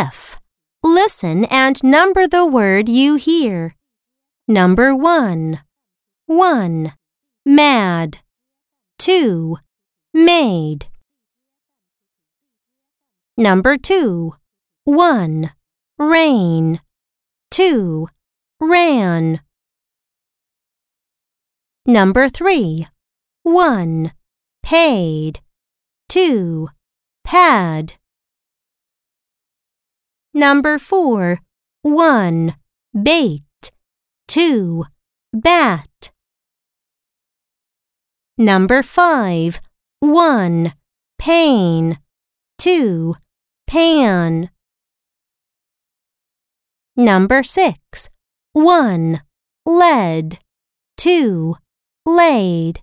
F. Listen and number the word you hear. Number 1. 1. Mad. 2. Made. Number 2. 1. Rain. 2. Ran. Number 3. 1. Paid. 2. Pad. Number 4. 1. Bait. 2. Bat. Number 5. 1. Pain. 2. Pan. Number 6. 1. Lead. 2. Laid.